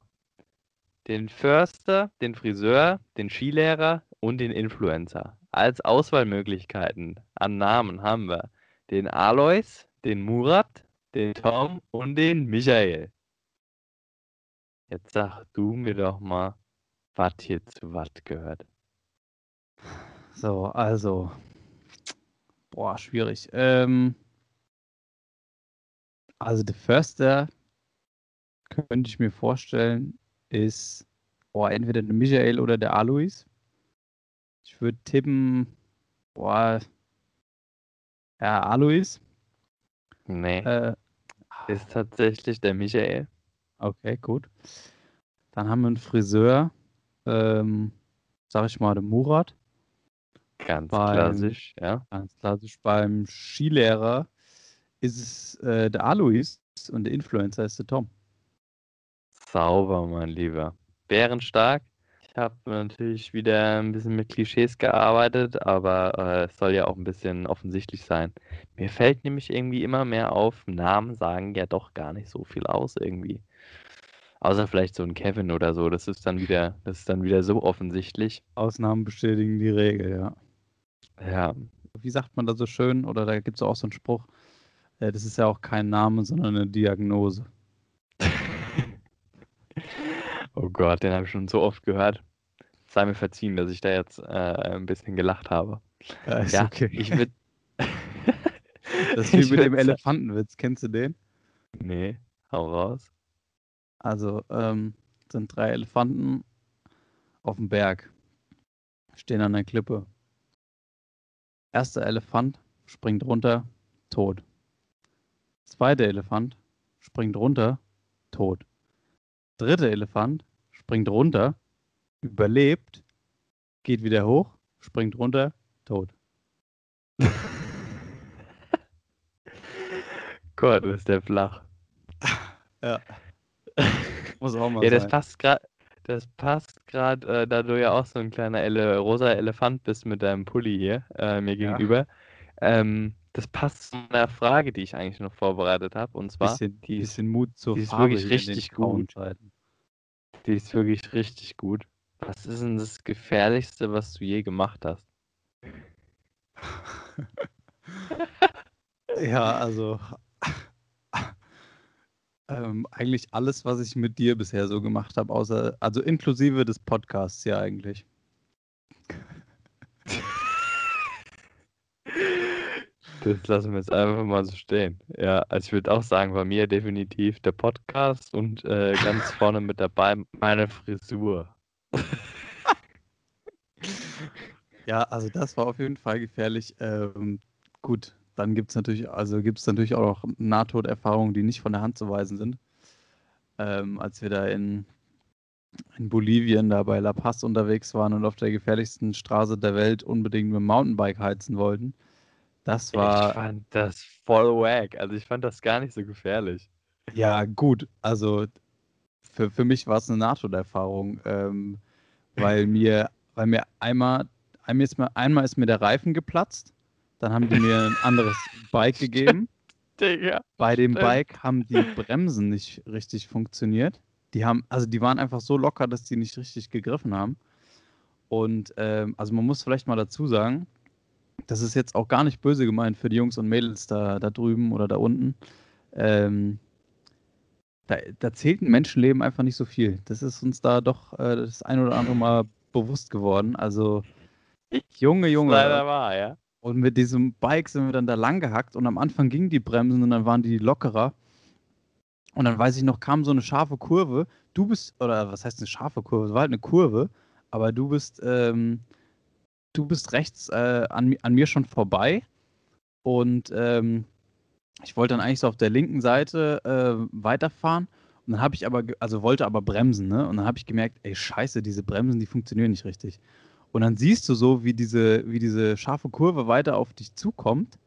den Förster, den Friseur, den Skilehrer und den Influencer. Als Auswahlmöglichkeiten an Namen haben wir den Alois, den Murat, den Tom und den Michael. Jetzt sag du mir doch mal, was hier zu was gehört. So, also. Boah, schwierig. Ähm, also der Förster könnte ich mir vorstellen, ist boah, entweder der Michael oder der Alois. Ich würde tippen, boah, ja, Alois. Nee, Äh, ist tatsächlich der Michael. okay, gut. Dann haben wir einen Friseur, ähm, sag ich mal, der Murat. Ganz Beim- klassisch, ja. Ganz klassisch. Beim Skilehrer ist es äh, der Alois und der Influencer ist der Tom. Sauber, mein Lieber. Bärenstark. Ich habe natürlich wieder ein bisschen mit Klischees gearbeitet, aber äh, es soll ja auch ein bisschen offensichtlich sein. Mir fällt nämlich irgendwie immer mehr auf, Namen sagen ja doch gar nicht so viel aus irgendwie. Außer vielleicht so ein Kevin oder so. Das ist dann wieder, das ist dann wieder so offensichtlich. Ausnahmen bestätigen die Regel, ja. Ja, Wie sagt man da so schön? Oder da gibt es auch so einen Spruch, äh, das ist ja auch kein Name, sondern eine Diagnose. Oh Gott, den habe ich schon so oft gehört. Sei mir verziehen, dass ich da jetzt äh, ein bisschen gelacht habe. Ja, Ja, okay. ich würde. das ist wie ich mit dem Elefantenwitz. Kennst du den? Nee, hau raus. Also, ähm, sind drei Elefanten auf dem Berg, stehen an der Klippe. Erster Elefant springt runter, tot. Zweiter Elefant springt runter, tot. Dritter Elefant springt runter, überlebt, geht wieder hoch, springt runter, tot. Gott, ist der flach. Ja. Muss auch mal Ja, das sein. passt gerade. Das passt gerade, äh, da du ja auch so ein kleiner Ele rosa Elefant bist mit deinem Pulli hier äh, mir Ja. gegenüber. Ähm, das passt zu einer Frage, die ich eigentlich noch vorbereitet habe. Und zwar, bisschen, die, ist, bisschen Mut zur die ist Farbe wirklich richtig gut. Die ist wirklich richtig gut. Was ist denn das Gefährlichste, was du je gemacht hast? Ja, also ähm, eigentlich alles, was ich mit dir bisher so gemacht habe, außer, also inklusive des Podcasts ja eigentlich. Das lassen wir jetzt einfach mal so stehen. Ja, also ich würde auch sagen, bei mir definitiv der Podcast und äh, ganz vorne mit dabei meine Frisur. Ja, also das war auf jeden Fall gefährlich. Ähm, gut, dann gibt es natürlich, also gibt es natürlich auch noch Nahtoderfahrungen, die nicht von der Hand zu weisen sind. Ähm, als wir da in, in Bolivien da bei La Paz unterwegs waren und auf der gefährlichsten Straße der Welt unbedingt mit dem Mountainbike heizen wollten. Das war. Ich fand das voll wack. Also ich fand das gar nicht so gefährlich. Ja, gut. Also für, für mich war es eine Nahtoderfahrung, ähm, weil mir, weil mir einmal, einmal ist, mir, einmal ist mir der Reifen geplatzt, dann haben die mir ein anderes Bike gegeben. Digga. Bei dem. Bike haben die Bremsen nicht richtig funktioniert. Die haben, also die waren einfach so locker, dass die nicht richtig gegriffen haben. Und ähm, also man muss vielleicht mal dazu sagen, das ist jetzt auch gar nicht böse gemeint für die Jungs und Mädels da, da drüben oder da unten. Ähm, da, da zählt ein Menschenleben einfach nicht so viel. Das ist uns da doch äh, das ein oder andere Mal bewusst geworden. Also, Junge, Junge. Leider war, ja. Und mit diesem Bike sind wir dann da lang gehackt und am Anfang gingen die Bremsen und dann waren die lockerer. Und dann weiß ich noch, kam so eine scharfe Kurve. Du bist, oder was heißt eine scharfe Kurve? Es war halt eine Kurve, aber du bist, ähm, du bist rechts äh, an, an mir schon vorbei. Und ähm, ich wollte dann eigentlich so auf der linken Seite äh, weiterfahren. Und dann habe ich aber, also wollte aber bremsen, ne? Und dann habe ich gemerkt, ey, scheiße, diese Bremsen, die funktionieren nicht richtig. Und dann siehst du so, wie diese, wie diese scharfe Kurve weiter auf dich zukommt.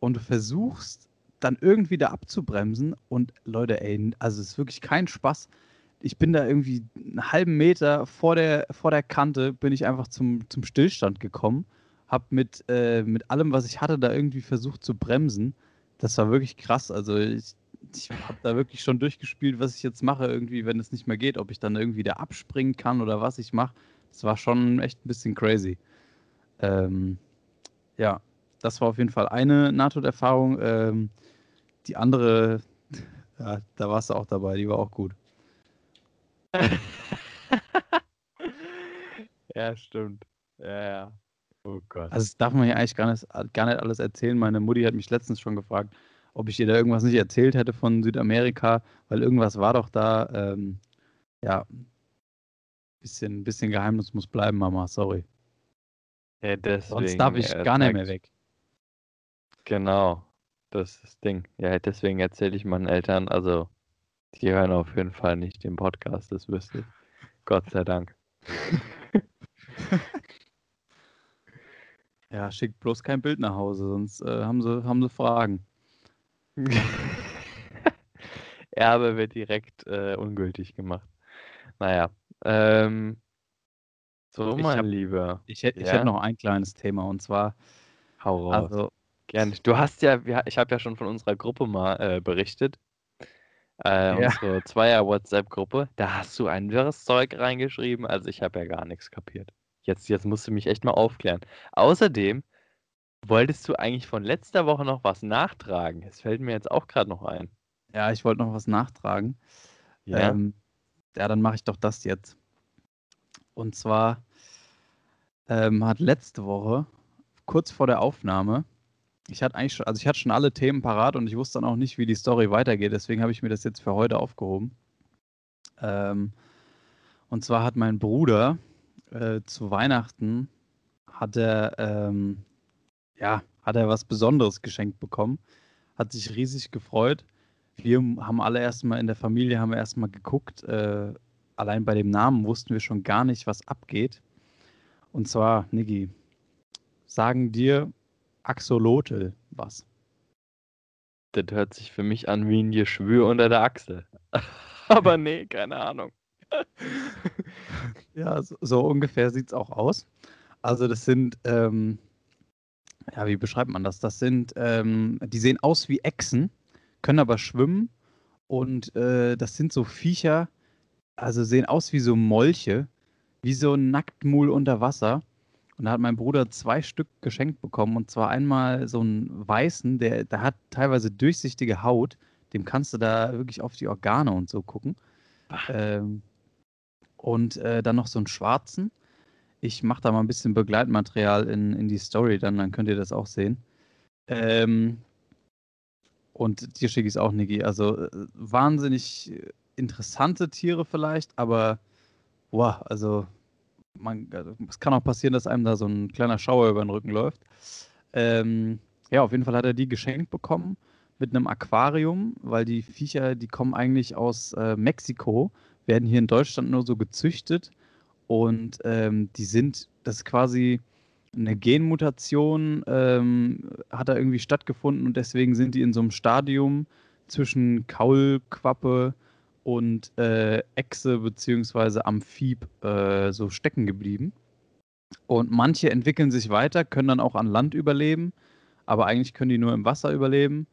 Und du versuchst dann irgendwie da abzubremsen. Und Leute, ey, also es ist wirklich kein Spaß. Ich bin da irgendwie einen halben Meter vor der, vor der Kante, bin ich einfach zum, zum Stillstand gekommen. Hab mit, äh, mit allem, was ich hatte, da irgendwie versucht zu bremsen. Das war wirklich krass. Also ich, ich habe da wirklich schon durchgespielt, was ich jetzt mache, irgendwie, wenn es nicht mehr geht, ob ich dann irgendwie da abspringen kann oder was ich mache. Das war schon echt ein bisschen crazy. Ähm, ja, das war auf jeden Fall eine Nahtoderfahrung. Ähm, die andere, ja, da warst du auch dabei, die war auch gut. ja, stimmt. Ja, ja. Oh Gott. Also das darf man hier eigentlich gar nicht, gar nicht alles erzählen. Meine Mutti hat mich letztens schon gefragt, ob ich ihr da irgendwas nicht erzählt hätte von Südamerika, weil irgendwas war doch da. Ähm, ja, bisschen, bisschen Geheimnis muss bleiben, Mama, sorry. ja, deswegen, Sonst darf ich äh, gar nicht mehr weg. Genau. Das ist das Ding. Ja, deswegen erzähle ich meinen Eltern, also die hören auf jeden Fall nicht den Podcast, das wüsste ich. Gott sei Dank. Ja, schickt bloß kein Bild nach Hause, sonst äh, haben, sie, haben sie Fragen. Erbe wird direkt äh, ungültig gemacht. Naja. Ähm, so, Ich mein hab- Lieber. Ich, hätt- ich Ja? hätte noch ein kleines Thema und zwar, Hau raus. also, Gerne. Du hast ja, ich habe ja schon von unserer Gruppe mal äh, berichtet. Äh, Ja. Unsere Zweier-WhatsApp-Gruppe. Da hast du ein wirres Zeug reingeschrieben. Also ich habe ja gar nichts kapiert. Jetzt, jetzt musst du mich echt mal aufklären. Außerdem wolltest du eigentlich von letzter Woche noch was nachtragen. Es fällt mir jetzt auch gerade noch ein. ja, ich wollte noch was nachtragen. Ja. Ähm, ja, dann mache ich doch das jetzt. Und zwar ähm, hat letzte Woche, kurz vor der Aufnahme, ich hatte eigentlich schon, also ich hatte schon alle Themen parat und ich wusste dann auch nicht, wie die Story weitergeht. Deswegen habe ich mir das jetzt für heute aufgehoben. Ähm, und zwar hat mein Bruder äh, zu Weihnachten hat er ähm, ja hat er was Besonderes geschenkt bekommen, hat sich riesig gefreut. Wir haben alle erstmal in der Familie haben wir erstmal geguckt. Äh, allein bei dem Namen wussten wir schon gar nicht, was abgeht. Und zwar, Niki, sagen dir Axolotl was? Das hört sich für mich an wie ein Geschwür unter der Achsel. Aber nee, keine Ahnung. Ja, so, so ungefähr sieht es auch aus. Also das sind, ähm, ja, wie beschreibt man das? Das sind, ähm, die sehen aus wie Echsen, können aber schwimmen und äh, das sind so Viecher, also sehen aus wie so Molche, wie so ein Nacktmuhl unter Wasser. Und da hat mein Bruder zwei Stück geschenkt bekommen und zwar einmal so einen weißen, der, der hat teilweise durchsichtige Haut, dem kannst du da wirklich auf die Organe und so gucken. Ähm, und äh, dann noch so einen schwarzen. Ich mache da mal ein bisschen Begleitmaterial in, in die Story, dann, dann könnt ihr das auch sehen. Ähm, und dir schicke ich es auch, Niki. Also äh, wahnsinnig interessante Tiere vielleicht, aber boah, also man, also, es kann auch passieren, dass einem da so ein kleiner Schauer über den Rücken läuft. Ähm, ja, auf jeden Fall hat er die geschenkt bekommen mit einem Aquarium, weil die Viecher, die kommen eigentlich aus äh, Mexiko, werden hier in Deutschland nur so gezüchtet und ähm, die sind, das ist quasi eine Genmutation, ähm, hat da irgendwie stattgefunden und deswegen sind die in so einem Stadium zwischen Kaulquappe und äh, Echse bzw. Amphib äh, so stecken geblieben. Und manche entwickeln sich weiter, können dann auch an Land überleben, aber eigentlich können die nur im Wasser überleben.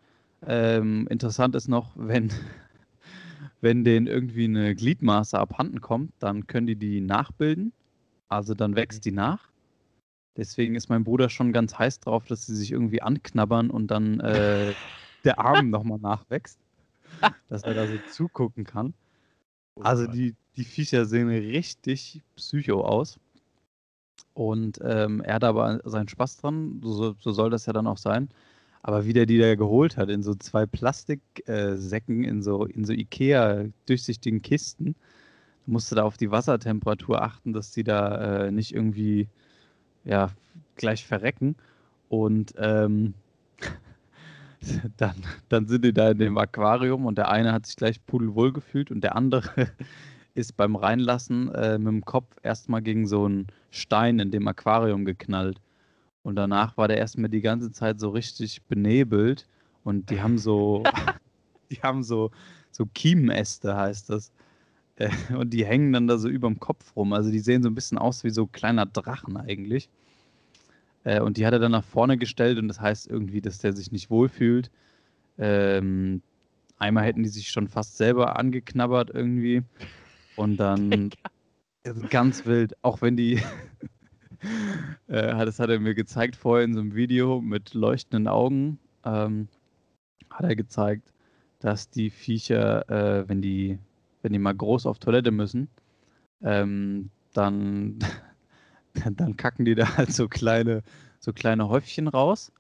Ähm, interessant ist noch, wenn, wenn denen irgendwie eine Gliedmaße abhanden kommt, dann können die die nachbilden. Also dann wächst die nach. Deswegen ist mein Bruder schon ganz heiß drauf, dass sie sich irgendwie anknabbern und dann äh, der Arm nochmal nachwächst. dass er da so zugucken kann. Oh also die, die Viecher sehen richtig psycho aus. Und ähm, er hat aber seinen Spaß dran, so, so, soll das ja dann auch sein. Aber wie der die da geholt hat, in so zwei Plastiksäcken, äh, in so, in so Ikea-durchsichtigen Kisten, musste da auf die Wassertemperatur achten, dass die da äh, nicht irgendwie ja, gleich verrecken. Und ähm, dann, dann sind die da in dem Aquarium und der eine hat sich gleich pudelwohl gefühlt und der andere ist beim Reinlassen äh, mit dem Kopf erstmal gegen so einen Stein in dem Aquarium geknallt. Und danach war der erstmal die ganze Zeit so richtig benebelt und die haben so, die haben so, so Kiemenäste heißt das. Äh, und die hängen dann da so überm Kopf rum. Also die sehen so ein bisschen aus wie so kleiner Drachen eigentlich. Äh, und die hat er dann nach vorne gestellt und das heißt irgendwie, dass der sich nicht wohlfühlt. Ähm, einmal hätten die sich schon fast selber angeknabbert irgendwie. Und dann ganz wild, auch wenn die, äh, das hat er mir gezeigt vorher in so einem Video mit leuchtenden Augen, ähm, hat er gezeigt, dass die Viecher, äh, wenn die, wenn die mal groß auf Toilette müssen, ähm, dann dann kacken die da halt so kleine, so kleine Häufchen raus.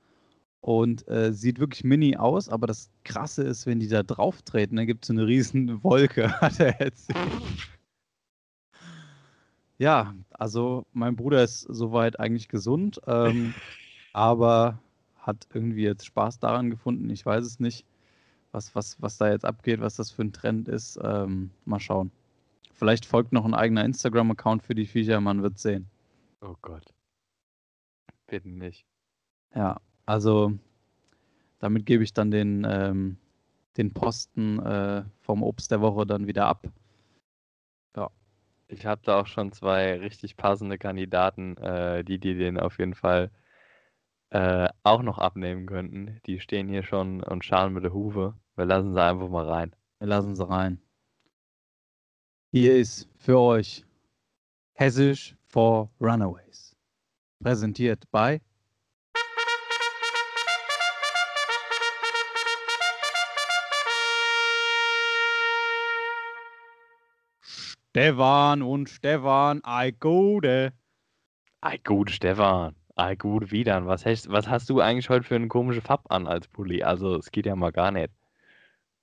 Und äh, sieht wirklich mini aus, aber das Krasse ist, wenn die da drauf treten, dann gibt es so eine riesen Wolke, hat er erzählt. Ja, also mein Bruder ist soweit eigentlich gesund, ähm, aber hat irgendwie jetzt Spaß daran gefunden. Ich weiß es nicht, was, was, was da jetzt abgeht, was das für ein Trend ist. Ähm, mal schauen. Vielleicht folgt noch ein eigener Instagram-Account für die Viecher, man wird sehen. Oh Gott. Bitte nicht. Ja, also damit gebe ich dann den, ähm, den Posten äh, vom Obst der Woche dann wieder ab. Ja. Ich habe da auch schon zwei richtig passende Kandidaten, äh, die die den auf jeden Fall äh, auch noch abnehmen könnten. Die stehen hier schon und scharen mit der Hufe. Wir lassen sie einfach mal rein. Wir lassen sie rein. Hier ist für euch Hessisch for Runaways. Präsentiert bei Stefan und Stefan, ei gute. Ei gute Stefan, ei gute Wiedern. Was hast, was hast du eigentlich heute für eine komische Farbe an als Pulli? Also, es geht ja mal gar nicht.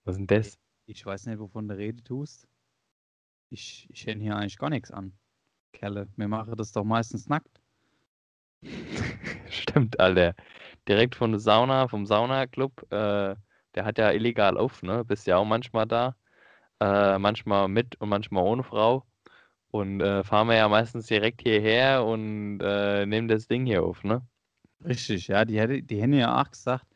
Was ist denn das? Ich weiß nicht, wovon du Rede tust. Ich, ich hätte hier eigentlich gar nichts an. Kerle. Mir mache das doch meistens nackt. Stimmt, Alter. Direkt von der Sauna, vom Saunaclub. Äh, der hat ja illegal auf, ne? Bist ja auch manchmal da. Äh, manchmal mit und manchmal ohne Frau. Und äh, fahren wir ja meistens direkt hierher und äh, nehmen das Ding hier auf, ne? Richtig, ja. Die, hätte, die hätten ja auch gesagt,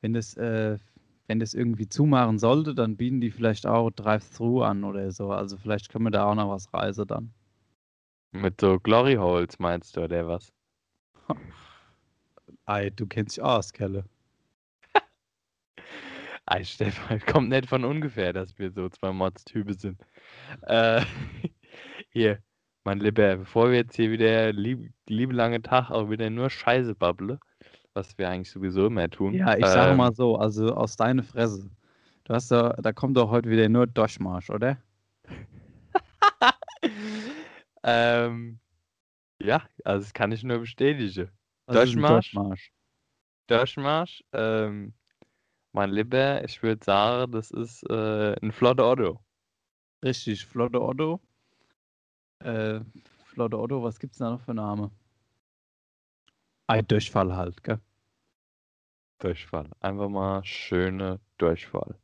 wenn das, äh, wenn das irgendwie zumachen sollte, dann bieten die vielleicht auch Drive-Thru an oder so. Also vielleicht können wir da auch noch was reisen dann. Mit so Glory Holes meinst du, oder was? Ei, du kennst dich aus, Kelle. Ei, Stefan, kommt nicht von ungefähr, dass wir so zwei Mods-Typen sind. Äh, hier, mein Lieber, bevor wir jetzt hier wieder lieb, liebe lange Tag auch wieder nur Scheiße babble, was wir eigentlich sowieso immer tun. Ja, ich ähm, sage mal so, also aus deiner Fresse. Du hast da, da kommt doch heute wieder nur Durchmarsch, oder? Ähm, ja, also das kann ich nur bestätigen. Also Durchmarsch. Durchmarsch. Durchmarsch. Ähm, mein Lieber, ich würde sagen, das ist äh, ein flotter Otto. Richtig, Flotte Otto. Äh, Flotte Otto, was gibt's da noch für Name? Ein Durchfall halt, gell? Durchfall. Einfach mal schöne Durchfall.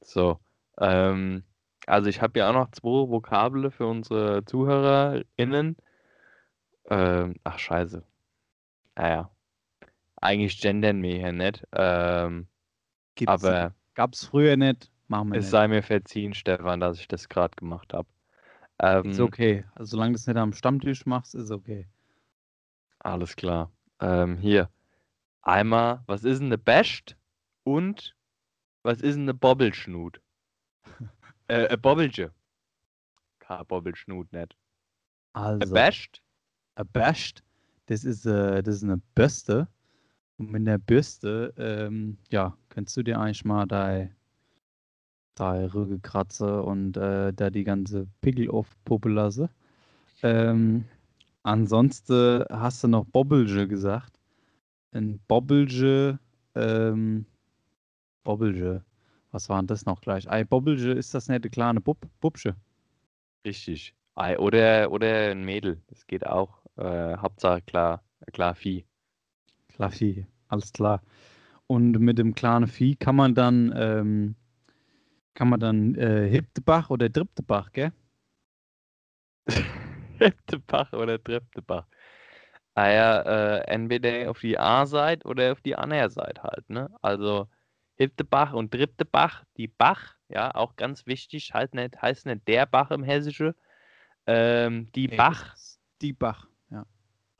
So. Ähm, also ich habe ja auch noch zwei Vokabel für unsere ZuhörerInnen. Ähm, ach scheiße. Naja. Eigentlich gendern wir hier nicht. Ähm, Gibt's, aber Gab's früher nicht, machen wir es nicht. sei mir verziehen, Stefan, dass ich das gerade gemacht habe. Ähm, Ist okay. Also solange du es nicht am Stammtisch machst, ist okay. Alles klar. Ähm, hier. Einmal, was ist denn eine Best und was ist denn eine Bobbelschnut? äh, eine Bobbelche. Kein Bobbelschnut, nicht. Eine Also, Best? a Best, das ist, äh, das ist eine Bürste. Und mit der Bürste, ähm, ja, kannst du dir eigentlich mal dein, dein Rüge kratzen und äh, da die ganze Pickel aufpuppen lassen. Ähm, ansonsten hast du noch Bobbelge gesagt. Ein Bobbelge, ähm, Bobbelge. Was war denn das noch gleich? Ei, Bobbelge, ist das nicht eine kleine Bub, Bubsche? Richtig. Ei, Oder, oder ein Mädel. Das geht auch. Äh, Hauptsache klar, klar Vieh. Klar, Vieh, alles klar. Und mit dem kleinen Vieh kann man dann, ähm, kann man dann äh, Hiptebach oder Drittebach, gell? Dritte Bach oder dritte Bach. Ah ja, äh, entweder auf die A-Seite oder auf die andere Seite halt, ne? Also Hiebte Bach und dritte Bach, die Bach, ja, auch ganz wichtig, halt nicht, heißt nicht der Bach im Hessische. Ähm, die Nee, Bach, Die Bach, ja.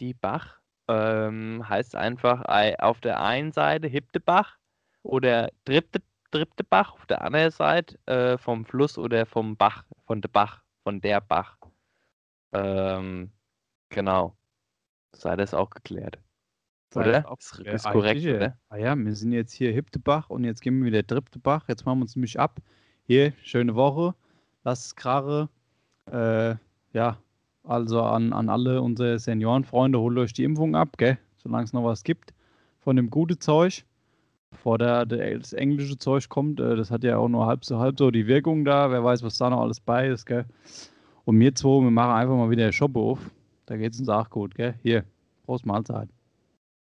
die Bach, ähm, heißt einfach ei- auf der einen Seite Hiebte Bach oder dritte, dritte Bach, auf der anderen Seite äh, vom Fluss oder vom Bach, von der Bach, von der Bach. Ähm, genau. Sei das auch geklärt. Sei Oder? das auch Ist, ist korrekt, oder? Ah ja, wir sind jetzt hier Hiptebach und jetzt gehen wir wieder Drittebach. Jetzt machen wir uns nämlich ab. Hier, schöne Woche. Lasst es krare. Äh, ja, also an, an alle unsere Seniorenfreunde, holt euch die Impfung ab, gell? Solange es noch was gibt von dem guten Zeug. Bevor der, der, das englische Zeug kommt, äh, das hat ja auch nur halb so halb so die Wirkung da. Wer weiß, was da noch alles bei ist, gell? Und wir zwei, wir machen einfach mal wieder Shop auf. Da geht es uns auch gut, gell? Hier, Prost Mahlzeit.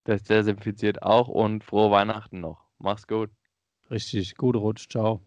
Das desinfiziert auch und frohe Weihnachten noch. Mach's gut. Richtig, gute Rutsch, ciao.